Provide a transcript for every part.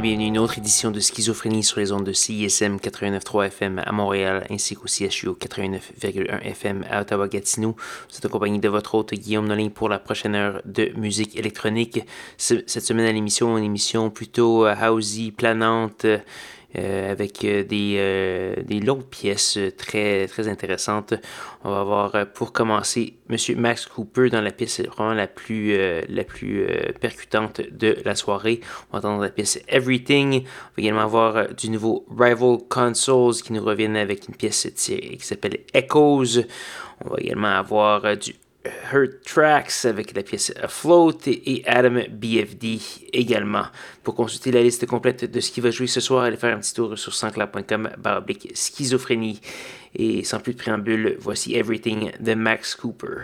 Bienvenue à une autre édition de Schizophrénie sur les ondes de CISM 89.3 FM à Montréal ainsi qu'au CHU 89.1 FM à Ottawa-Gatineau. Vous êtes accompagné de votre hôte Guillaume Nolin pour la prochaine heure de musique électronique. Cette semaine à l'émission, une émission plutôt euh, housey, planante. Euh, avec euh, des, euh, des, longues pièces très, très intéressantes. On va voir pour commencer Monsieur Max Cooper dans la pièce vraiment la plus, la plus percutante de la soirée. On va entendre la pièce Everything. On va également avoir du nouveau Rival Consoles qui nous reviennent avec une pièce qui s'appelle Echoes. On va également avoir du Her Tracks avec la pièce Float et Adam BFD également. Pour consulter la liste complète de ce qui va jouer ce soir, allez faire un petit tour sur sanscloud.com baroblique schizophrénie. Et sans plus de préambule, voici Everything de Max Cooper.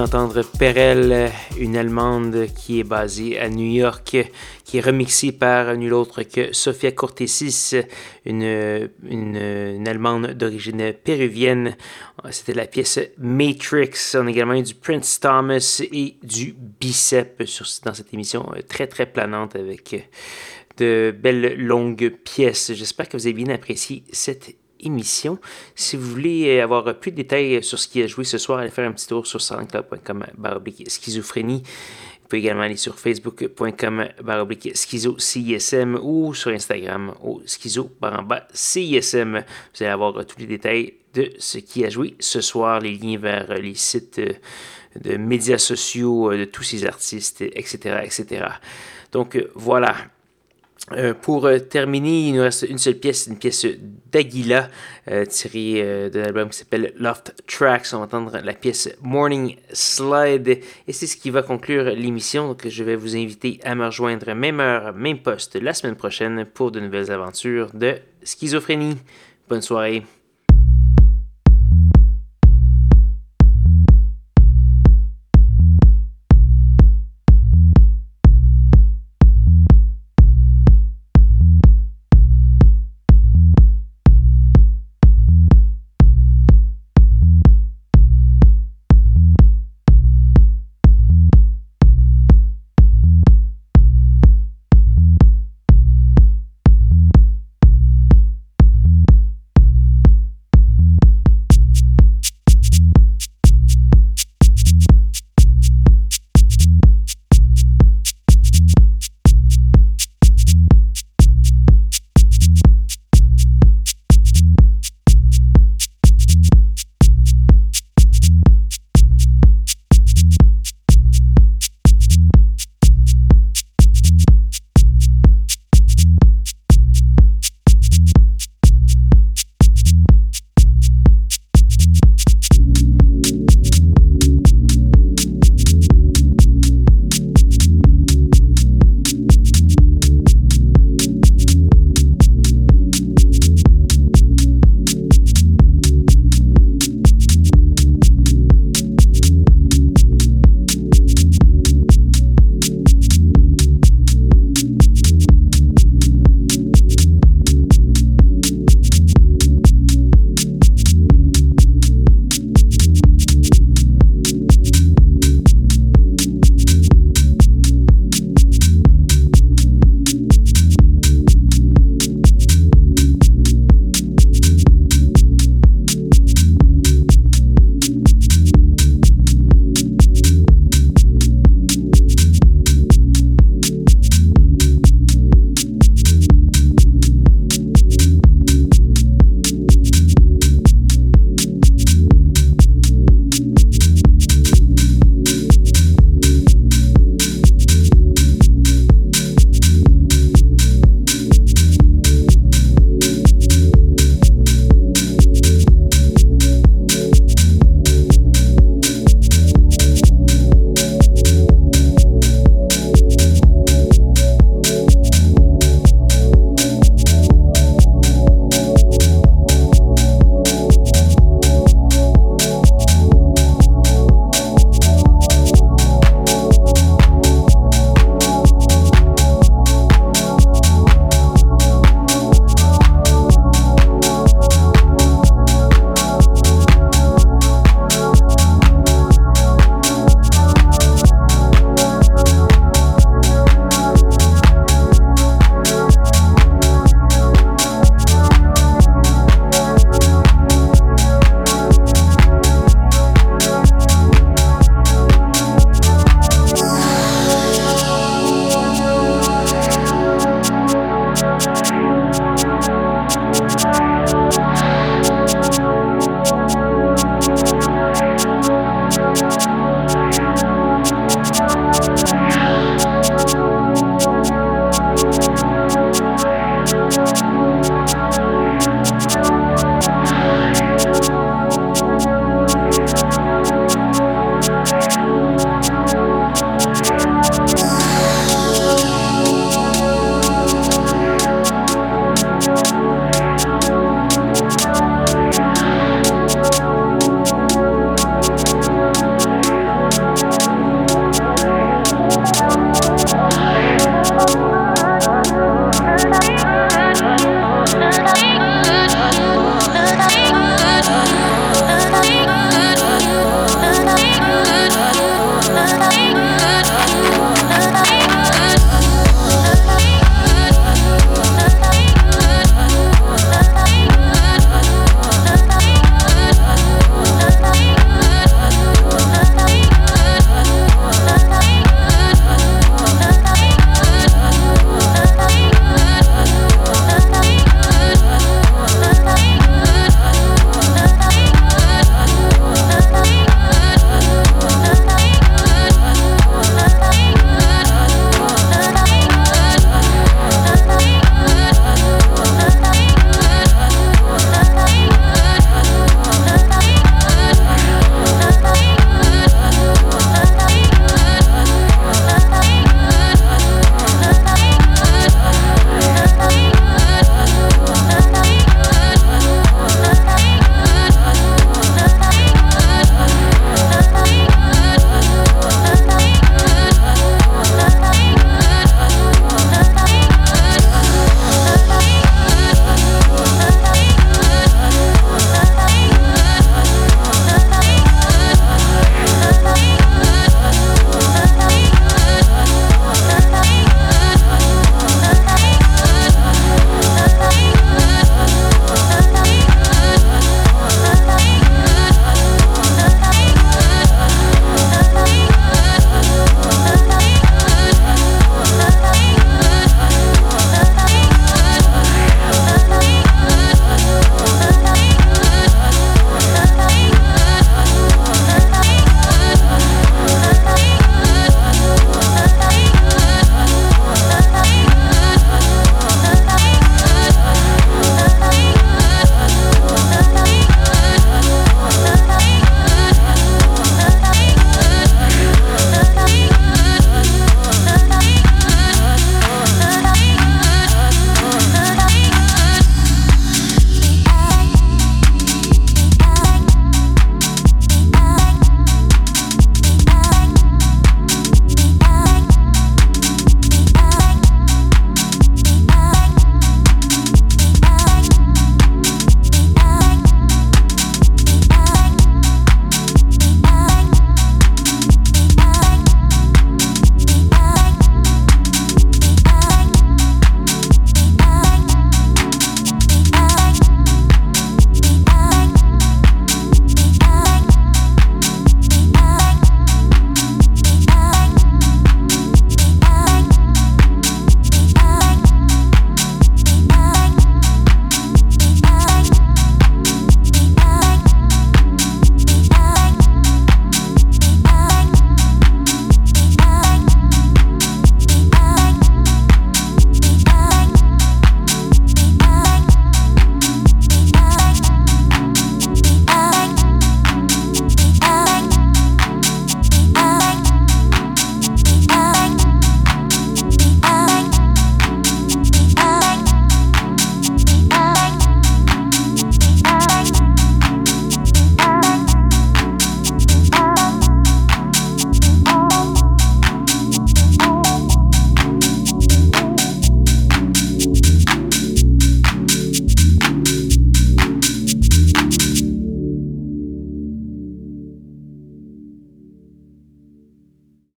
Entendre Perel, une Allemande qui est basée à New York, qui est remixée par nul autre que Sofia Cortesis, une, une, Allemande d'origine péruvienne. C'était la pièce Matrix. On a également eu du Prince Thomas et du Bicep dans cette émission très très planante avec de belles longues pièces. J'espère que vous avez bien apprécié cette émission. Si vous voulez avoir plus de détails sur ce qui a joué ce soir, allez faire un petit tour sur soundcloud.com schizophrénie. Vous pouvez également aller sur facebook.com baroblique schizo CISM ou sur Instagram au schizo. Vous allez avoir tous les détails de ce qui a joué ce soir, les liens vers les sites de médias sociaux de tous ces artistes, etc. etc. Donc voilà, euh, pour euh, terminer, il nous reste une seule pièce, une pièce d'Aguila euh, tirée d'un album qui s'appelle Loft Tracks. On va entendre la pièce Morning Slide et c'est ce qui va conclure l'émission. Donc je vais vous inviter à me rejoindre même heure, même poste la semaine prochaine pour de nouvelles aventures de schizophrénie. Bonne soirée.